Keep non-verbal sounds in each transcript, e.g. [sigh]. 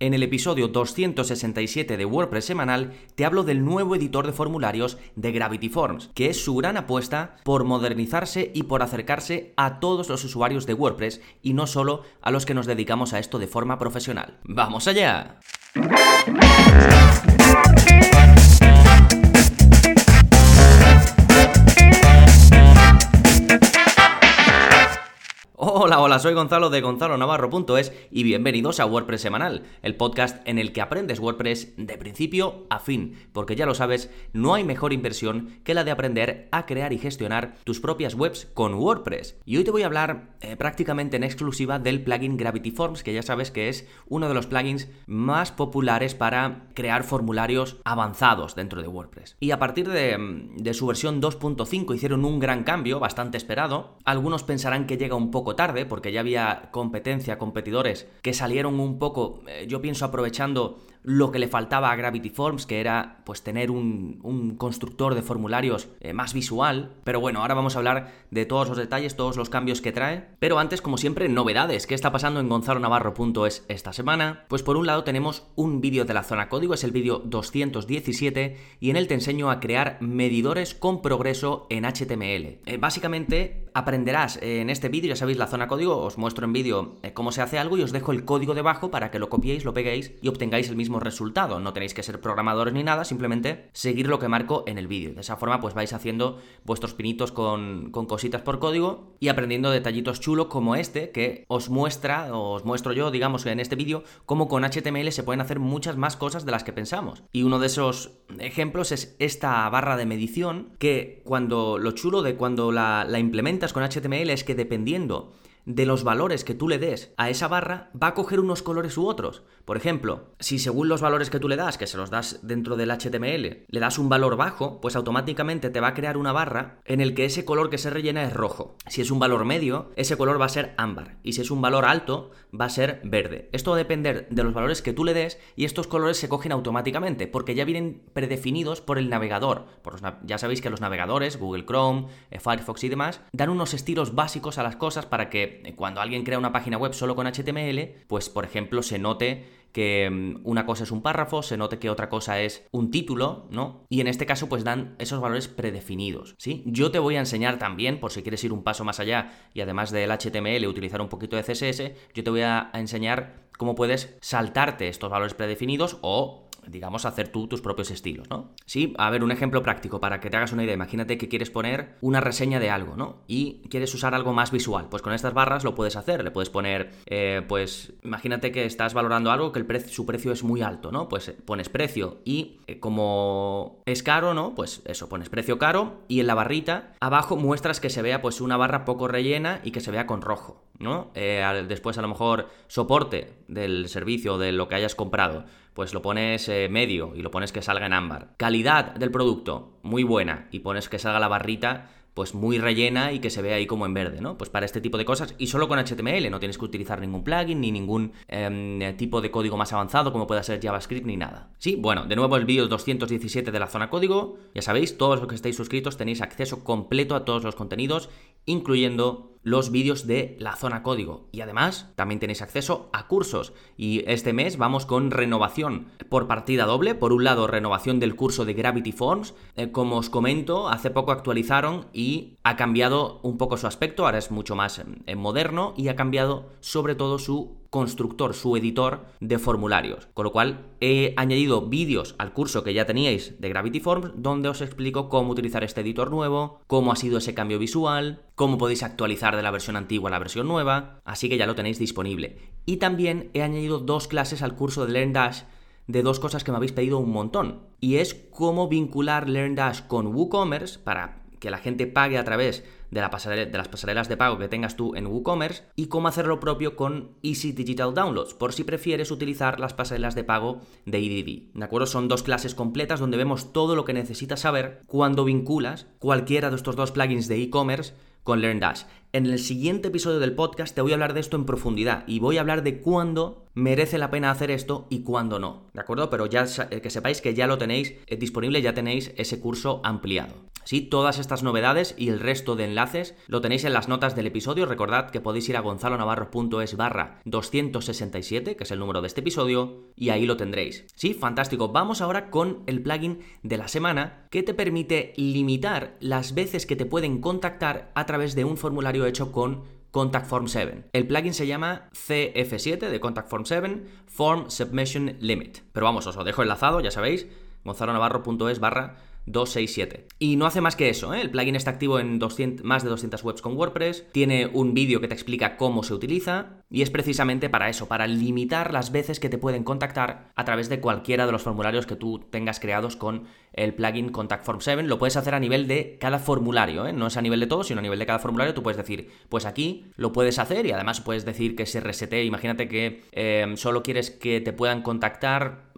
En el episodio 267 de WordPress semanal te hablo del nuevo editor de formularios de Gravity Forms, que es su gran apuesta por modernizarse y por acercarse a todos los usuarios de WordPress y no solo a los que nos dedicamos a esto de forma profesional. ¡Vamos allá! Hola, hola, soy Gonzalo de gonzalonavarro.es y bienvenidos a WordPress Semanal, el podcast en el que aprendes WordPress de principio a fin, porque ya lo sabes, no hay mejor inversión que la de aprender a crear y gestionar tus propias webs con WordPress. Y hoy te voy a hablar eh, prácticamente en exclusiva del plugin Gravity Forms, que ya sabes que es uno de los plugins más populares para crear formularios avanzados dentro de WordPress. Y a partir de, de su versión 2.5 hicieron un gran cambio, bastante esperado. Algunos pensarán que llega un poco tarde, ya había competencia, competidores que salieron un poco, eh, yo pienso aprovechando lo que le faltaba a Gravity Forms, que era pues tener un, constructor de formularios eh, más visual. Pero bueno, ahora vamos a hablar de todos los detalles, todos los cambios que trae. Pero antes, como siempre, novedades. ¿Qué está pasando en gonzalonavarro.es esta semana? Pues por un lado tenemos un vídeo de la zona código, es el vídeo 217, y en él te enseño a crear medidores con progreso en HTML. Eh, básicamente aprenderás en este vídeo, ya sabéis la zona código, os muestro en vídeo eh, cómo se hace algo y os dejo el código debajo para que lo copiéis, lo peguéis y obtengáis el mismo resultado. No tenéis que ser programadores ni nada, simplemente seguir lo que marco en el vídeo. De esa forma, pues vais haciendo vuestros pinitos con, con cositas por código y aprendiendo detallitos chulos como este que os muestra, os muestro yo, digamos, en este vídeo, cómo con HTML se pueden hacer muchas más cosas de las que pensamos. Y uno de esos ejemplos es esta barra de medición que cuando lo chulo de cuando la, la implementas con HTML es que dependiendo de los valores que tú le des a esa barra, va a coger unos colores u otros. Por ejemplo, si según los valores que tú le das, que se los das dentro del HTML, le das un valor bajo, pues automáticamente te va a crear una barra en el que ese color que se rellena es rojo. Si es un valor medio, ese color va a ser ámbar. Y si es un valor alto, va a ser verde. Esto va a depender de los valores que tú le des y estos colores se cogen automáticamente porque ya vienen predefinidos por el navegador. ya sabéis que los navegadores, Google Chrome, eh, Firefox y demás, dan unos estilos básicos a las cosas para que cuando alguien crea una página web solo con HTML, pues por ejemplo se note que mm, una cosa es un párrafo, se note que otra cosa es un título, ¿no? Y en este caso pues dan esos valores predefinidos, ¿sí? Yo te voy a enseñar también, por si quieres ir un paso más allá y además del HTML utilizar un poquito de CSS, yo te voy a enseñar cómo puedes saltarte estos valores predefinidos o digamos, hacer tú tus propios estilos, ¿no? Sí, a ver, un ejemplo práctico para que te hagas una idea. Imagínate que quieres poner una reseña de algo, ¿no? Y quieres usar algo más visual. Pues con estas barras lo puedes hacer. Le puedes poner, eh, pues, imagínate que estás valorando algo que el su precio es muy alto, ¿no? Pues pones precio y eh, como es caro, ¿no? Pues eso, pones precio caro y en la barrita abajo muestras que se vea, pues, una barra poco rellena y que se vea con rojo, ¿no? Eh, después a lo mejor soporte del servicio, de lo que hayas comprado pues lo pones eh, medio y lo pones que salga en ámbar. Calidad del producto, muy buena, y pones que salga la barrita pues muy rellena y que se vea ahí como en verde, ¿no? Pues para este tipo de cosas y solo con HTML, no tienes que utilizar ningún plugin ni ningún em, tipo de código más avanzado como pueda ser JavaScript ni nada. Sí, bueno, de nuevo el vídeo 217 de la zona código, ya sabéis, todos los que estáis suscritos tenéis acceso completo a todos los contenidos, incluyendo los vídeos de la zona código. Y además, también tenéis acceso a cursos. Y este mes vamos con renovación por partida doble. Por un lado, renovación del curso de Gravity Forms. Eh, como os comento, hace poco actualizaron y ha cambiado un poco su aspecto. Ahora es mucho más eh, moderno y ha cambiado sobre todo su constructor, su editor de formularios. Con lo cual he añadido vídeos al curso que ya teníais de Gravity Forms donde os explico cómo utilizar este editor nuevo, cómo ha sido ese cambio visual, cómo podéis actualizar de la versión antigua a la versión nueva, así que ya lo tenéis disponible. Y también he añadido dos clases al curso de LearnDash de dos cosas que me habéis pedido un montón. Y es cómo vincular LearnDash con WooCommerce para que la gente pague a través de, la de, las pasarelas de pago que tengas tú en WooCommerce y cómo hacer lo propio con Easy Digital Downloads, por si prefieres utilizar las pasarelas de pago de EDD. ¿De acuerdo? Son dos clases completas donde vemos todo lo que necesitas saber cuando vinculas cualquiera de estos dos plugins de e-commerce con LearnDash. En el siguiente episodio del podcast te voy a hablar de esto en profundidad y voy a hablar de cuándo merece la pena hacer esto y cuándo no, ¿de acuerdo? Pero ya eh, que sepáis que ya lo tenéis eh, disponible, ya tenéis ese curso ampliado. Sí, todas estas novedades y el resto de enlaces lo tenéis en las notas del episodio. Recordad que podéis ir a gonzalonavarro.es barra 267, que es el número de este episodio, y ahí lo tendréis. Sí, fantástico. Vamos ahora con el plugin de la semana que te permite limitar las veces que te pueden contactar a través de un formulario hecho con Contact Form 7. El plugin se llama CF7 de Contact Form 7, Form Submission Limit. Pero vamos, os lo dejo enlazado, ya sabéis, gonzalonavarro.es barra 267. Y no hace más que eso, ¿eh? el plugin está activo en 200, más de 200 webs con WordPress, tiene un vídeo que te explica cómo se utiliza y es precisamente para eso, para limitar las veces que te pueden contactar a través de cualquiera de los formularios que tú tengas creados con el plugin Contact Form 7. Lo puedes hacer a nivel de cada formulario, ¿eh? no es a nivel de todo, sino a nivel de cada formulario. Tú puedes decir, pues aquí lo puedes hacer y además puedes decir que se resete. Imagínate que eh, solo quieres que te puedan contactar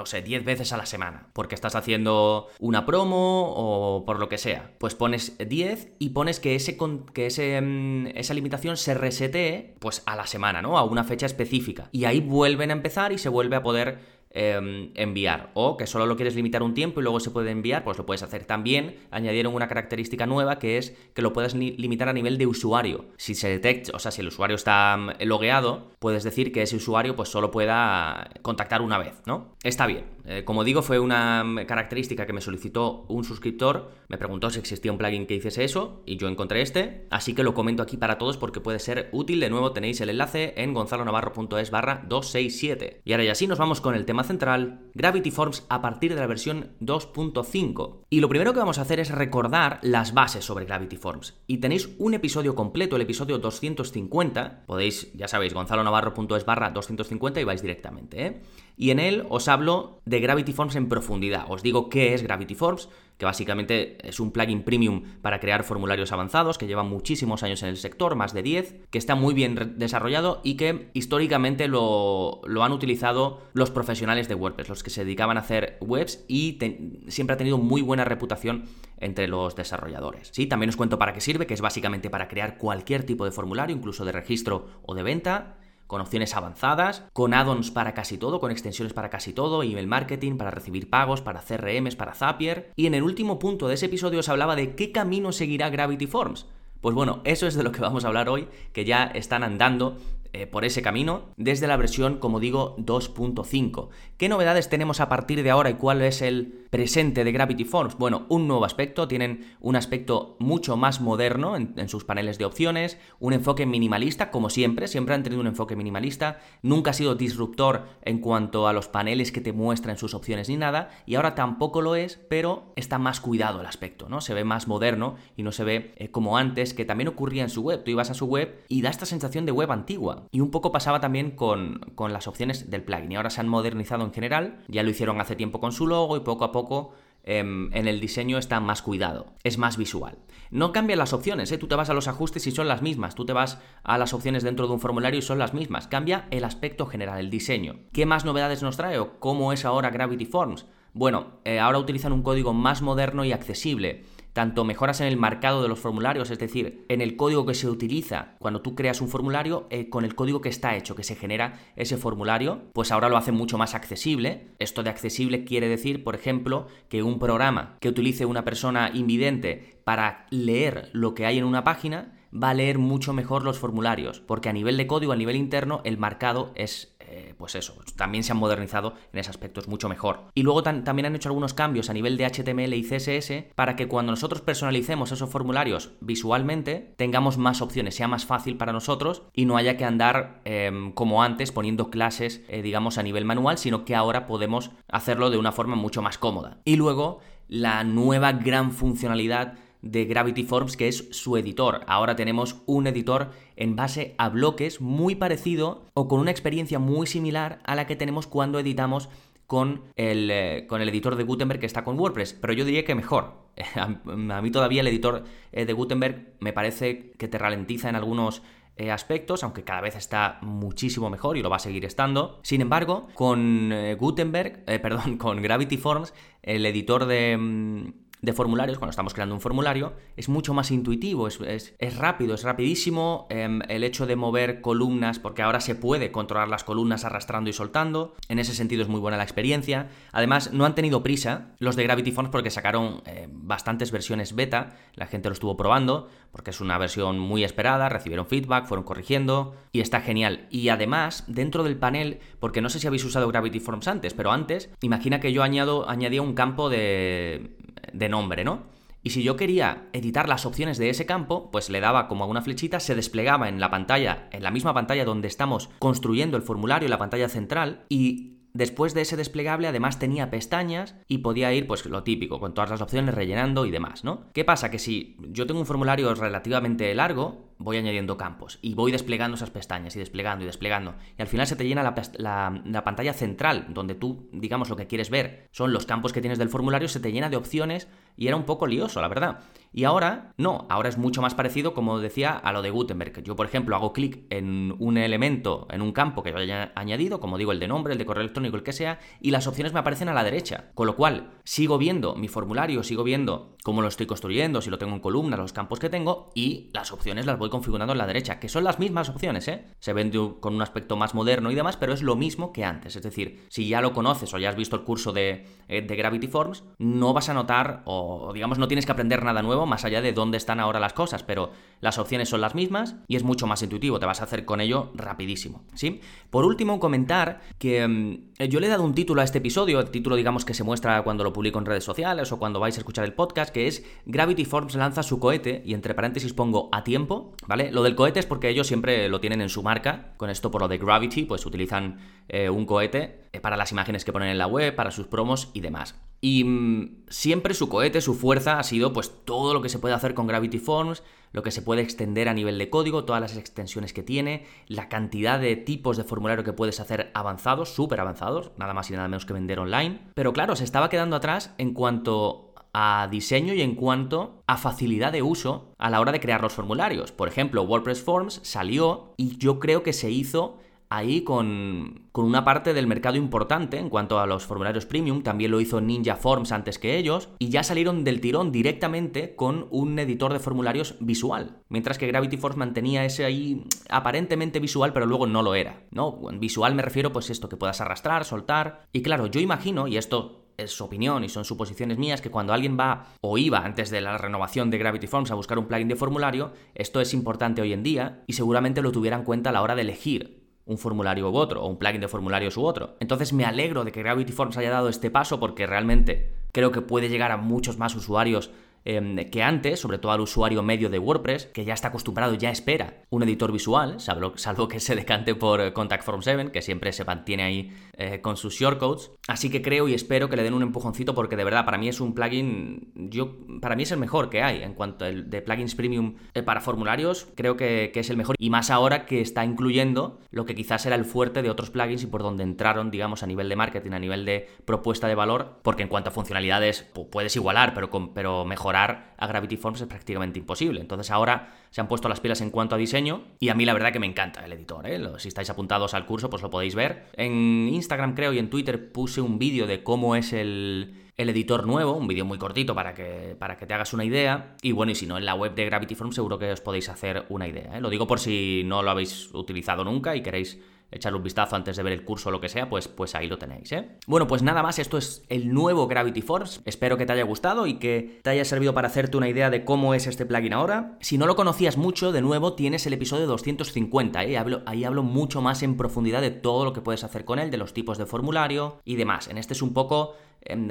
no sé, 10 veces a la semana, porque estás haciendo una promo o por lo que sea. Pues pones 10 y pones que, ese, que ese, mm, esa limitación se resete pues a la semana, ¿no? A una fecha específica. Y ahí vuelven a empezar y se vuelve a poder Em, enviar. O que solo lo quieres limitar un tiempo y luego se puede enviar, pues lo puedes hacer. También añadieron una característica nueva que es que lo puedes limitar a nivel de usuario. Si se detecta, o sea, si el usuario está mm, logueado, puedes decir que ese usuario pues solo pueda contactar una vez, ¿no? Está bien. Eh, como digo, fue una mm, característica que me solicitó un suscriptor, me preguntó si existía un plugin que hiciese eso y yo encontré este, así que lo comento aquí para todos porque puede ser útil. De nuevo tenéis el enlace en gonzalonavarro.es barra 267. Y ahora ya sí nos vamos con el tema central, Gravity Forms a partir de la versión 2.5. Y lo primero que vamos a hacer es recordar las bases sobre Gravity Forms. Y tenéis un episodio completo, el episodio 250, podéis, ya sabéis, gonzalonavarro.es barra 250 y vais directamente, ¿eh? Y en él os hablo de Gravity Forms en profundidad. Os digo qué es Gravity Forms, que básicamente es un plugin premium para crear formularios avanzados, que lleva muchísimos años en el sector, más de 10, que está muy bien desarrollado y que históricamente lo, han utilizado los profesionales de WordPress, los que se dedicaban a hacer webs y siempre ha tenido muy buena reputación entre los desarrolladores. Sí, también os cuento para qué sirve, que es básicamente para crear cualquier tipo de formulario, incluso de registro o de venta con opciones avanzadas, con add-ons para casi todo, con extensiones para casi todo, email marketing, para recibir pagos, para CRMs, para Zapier. Y en el último punto de ese episodio os hablaba de qué camino seguirá Gravity Forms. Pues bueno, eso es de lo que vamos a hablar hoy, que ya están andando eh, por ese camino desde la versión, como digo, 2.5. ¿Qué novedades tenemos a partir de ahora y cuál es el presente de Gravity Forms? Bueno, un nuevo aspecto, tienen un aspecto mucho más moderno en, sus paneles de opciones, un enfoque minimalista, como siempre, siempre han tenido un enfoque minimalista, nunca ha sido disruptor en cuanto a los paneles que te muestran sus opciones ni nada, y ahora tampoco lo es, pero está más cuidado el aspecto, ¿no? Se ve más moderno y no se ve eh, como antes, que también ocurría en su web. Tú ibas a su web y da esta sensación de web antigua. Y un poco pasaba también con, las opciones del plugin. Y ahora se han modernizado en general. Ya lo hicieron hace tiempo con su logo y poco a poco em, en el diseño está más cuidado, es más visual. No cambian las opciones, ¿eh? tú te vas a los ajustes y son las mismas, tú te vas a las opciones dentro de un formulario y son las mismas, cambia el aspecto general, el diseño. ¿Qué más novedades nos trae o cómo es ahora Gravity Forms? Bueno, eh, ahora utilizan un código más moderno y accesible tanto mejoras en el marcado de los formularios, es decir, en el código que se utiliza cuando tú creas un formulario, eh, con el código que está hecho, que se genera ese formulario, pues ahora lo hace mucho más accesible. Esto de accesible quiere decir, por ejemplo, que un programa que utilice una persona invidente para leer lo que hay en una página, va a leer mucho mejor los formularios, porque a nivel de código, a nivel interno, el marcado es eh, pues eso, también se han modernizado en ese aspecto, es mucho mejor. Y luego también han hecho algunos cambios a nivel de HTML y CSS para que cuando nosotros personalicemos esos formularios visualmente, tengamos más opciones, sea más fácil para nosotros y no haya que andar em, como antes poniendo clases, eh, digamos, a nivel manual, sino que ahora podemos hacerlo de una forma mucho más cómoda. Y luego, la nueva gran funcionalidad de Gravity Forms, que es su editor. Ahora tenemos un editor en base a bloques muy parecido o con una experiencia muy similar a la que tenemos cuando editamos con el, eh, con el editor de Gutenberg que está con WordPress, pero yo diría que mejor. [laughs] A, mí todavía el editor eh, de Gutenberg me parece que te ralentiza en algunos eh, aspectos, aunque cada vez está muchísimo mejor y lo va a seguir estando. Sin embargo, con Gutenberg, [laughs] perdón, con Gravity Forms, el editor de, mm, de formularios, cuando estamos creando un formulario, es mucho más intuitivo, es, rápido, es rapidísimo. Em, el hecho de mover columnas, porque ahora se puede controlar las columnas arrastrando y soltando. En ese sentido es muy buena la experiencia. Además, no han tenido prisa los de Gravity Forms porque sacaron eh, bastantes versiones beta. La gente lo estuvo probando porque es una versión muy esperada, recibieron feedback, fueron corrigiendo y está genial. Y además, dentro del panel, porque no sé si habéis usado Gravity Forms antes, pero antes, imagina que yo añado, añadía un campo de, de nombre, ¿no? Y si yo quería editar las opciones de ese campo, pues le daba como a una flechita, se desplegaba en la pantalla, en la misma pantalla donde estamos construyendo el formulario, la pantalla central, y Después de ese desplegable además tenía pestañas y podía ir pues lo típico, con todas las opciones rellenando y demás, ¿no? ¿Qué pasa? Que si yo tengo un formulario relativamente largo, voy añadiendo campos y voy desplegando esas pestañas y desplegando y desplegando. Y al final se te llena la, pantalla central, donde tú, digamos, lo que quieres ver son los campos que tienes del formulario, se te llena de opciones y era un poco lioso, la verdad. Y ahora, no, ahora es mucho más parecido, como decía, a lo de Gutenberg. Yo, por ejemplo, hago clic en un elemento, en un campo que yo haya añadido, como digo, el de nombre, el de correo electrónico, el que sea, y las opciones me aparecen a la derecha. Con lo cual, sigo viendo mi formulario, sigo viendo cómo lo estoy construyendo, si lo tengo en columna, los campos que tengo, y las opciones las voy configurando en la derecha, que son las mismas opciones, ¿eh? Se ven con un aspecto más moderno y demás, pero es lo mismo que antes. Es decir, si ya lo conoces o ya has visto el curso de, eh, de Gravity Forms, no vas a notar, o digamos, no tienes que aprender nada nuevo más allá de dónde están ahora las cosas, pero las opciones son las mismas y es mucho más intuitivo, te vas a hacer con ello rapidísimo, ¿sí? Por último, comentar que mm, yo le he dado un título a este episodio, el título digamos que se muestra cuando lo publico en redes sociales o cuando vais a escuchar el podcast, que es Gravity Forms lanza su cohete y entre paréntesis pongo a tiempo, ¿vale? Lo del cohete es porque ellos siempre lo tienen en su marca, con esto por lo de Gravity, pues utilizan eh, un cohete eh, para las imágenes que ponen en la web, para sus promos y demás. Y mm, siempre su cohete, su fuerza ha sido pues todo lo que se puede hacer con Gravity Forms, lo que se puede extender a nivel de código, todas las extensiones que tiene, la cantidad de tipos de formulario que puedes hacer avanzados, súper avanzados, nada más y nada menos que vender online. Pero claro, se estaba quedando atrás en cuanto a diseño y en cuanto a facilidad de uso a la hora de crear los formularios. Por ejemplo, WordPress Forms salió y yo creo que se hizo ahí con, con, una parte del mercado importante en cuanto a los formularios premium, también lo hizo Ninja Forms antes que ellos, y ya salieron del tirón directamente con un editor de formularios visual, mientras que Gravity Forms mantenía ese ahí aparentemente visual, pero luego no lo era, ¿no? Visual me refiero pues esto, que puedas arrastrar, soltar, y claro, yo imagino, y esto es su opinión y son suposiciones mías, que cuando alguien va o iba antes de la renovación de Gravity Forms a buscar un plugin de formulario, esto es importante hoy en día y seguramente lo tuviera en cuenta a la hora de elegir un formulario u otro, o un plugin de formularios u otro. Entonces me alegro de que Gravity Forms haya dado este paso porque realmente creo que puede llegar a muchos más usuarios Em, que antes, sobre todo al usuario medio de WordPress, que ya está acostumbrado, ya espera un editor visual, salvo, que se decante por Contact Form 7, que siempre se mantiene ahí eh, con sus shortcodes. Así que creo y espero que le den un empujoncito porque de verdad para mí es un plugin, yo, para mí es el mejor que hay en cuanto al de plugins premium eh, para formularios, creo que, es el mejor y más ahora que está incluyendo lo que quizás era el fuerte de otros plugins y por donde entraron, digamos, a nivel de marketing, a nivel de propuesta de valor, porque en cuanto a funcionalidades puedes igualar, pero, pero mejor a Gravity Forms es prácticamente imposible. Entonces ahora se han puesto las pilas en cuanto a diseño y a mí la verdad que me encanta el editor. ¿eh? Si estáis apuntados al curso pues lo podéis ver. En Instagram creo y en Twitter puse un vídeo de cómo es el, editor nuevo, un vídeo muy cortito para que, para que te hagas una idea. Y bueno, y si no, en la web de Gravity Forms seguro que os podéis hacer una idea. ¿eh? Lo digo por si no lo habéis utilizado nunca y queréis echarle un vistazo antes de ver el curso o lo que sea, pues, pues ahí lo tenéis, ¿eh? Bueno, pues nada más, esto es el nuevo Gravity Force. Espero que te haya gustado y que te haya servido para hacerte una idea de cómo es este plugin ahora. Si no lo conocías mucho, de nuevo tienes el episodio 250, ¿eh? Ahí hablo mucho más en profundidad de todo lo que puedes hacer con él, de los tipos de formulario y demás. En este es un poco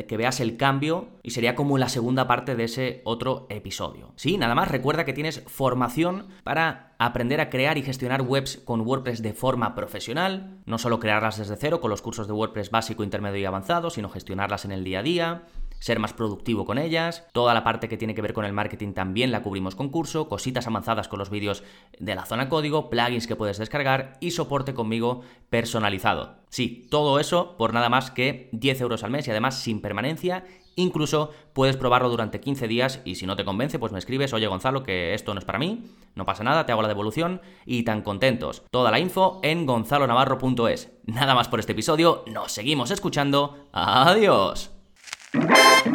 que veas el cambio y sería como la segunda parte de ese otro episodio. Sí, nada más recuerda que tienes formación para aprender a crear y gestionar webs con WordPress de forma profesional, no solo crearlas desde cero con los cursos de WordPress básico, intermedio y avanzado, sino gestionarlas en el día a día ser más productivo con ellas. Toda la parte que tiene que ver con el marketing también la cubrimos con curso, cositas avanzadas con los vídeos de la zona código, plugins que puedes descargar y soporte conmigo personalizado. Sí, todo eso por nada más que 10 euros al mes y además sin permanencia Incluso puedes probarlo durante 15 días y si no te convence, pues me escribes, oye Gonzalo, que esto no es para mí, no pasa nada, te hago la devolución y tan contentos. Toda la info en gonzalonavarro.es. Nada más por este episodio, nos seguimos escuchando. Adiós. Thank you.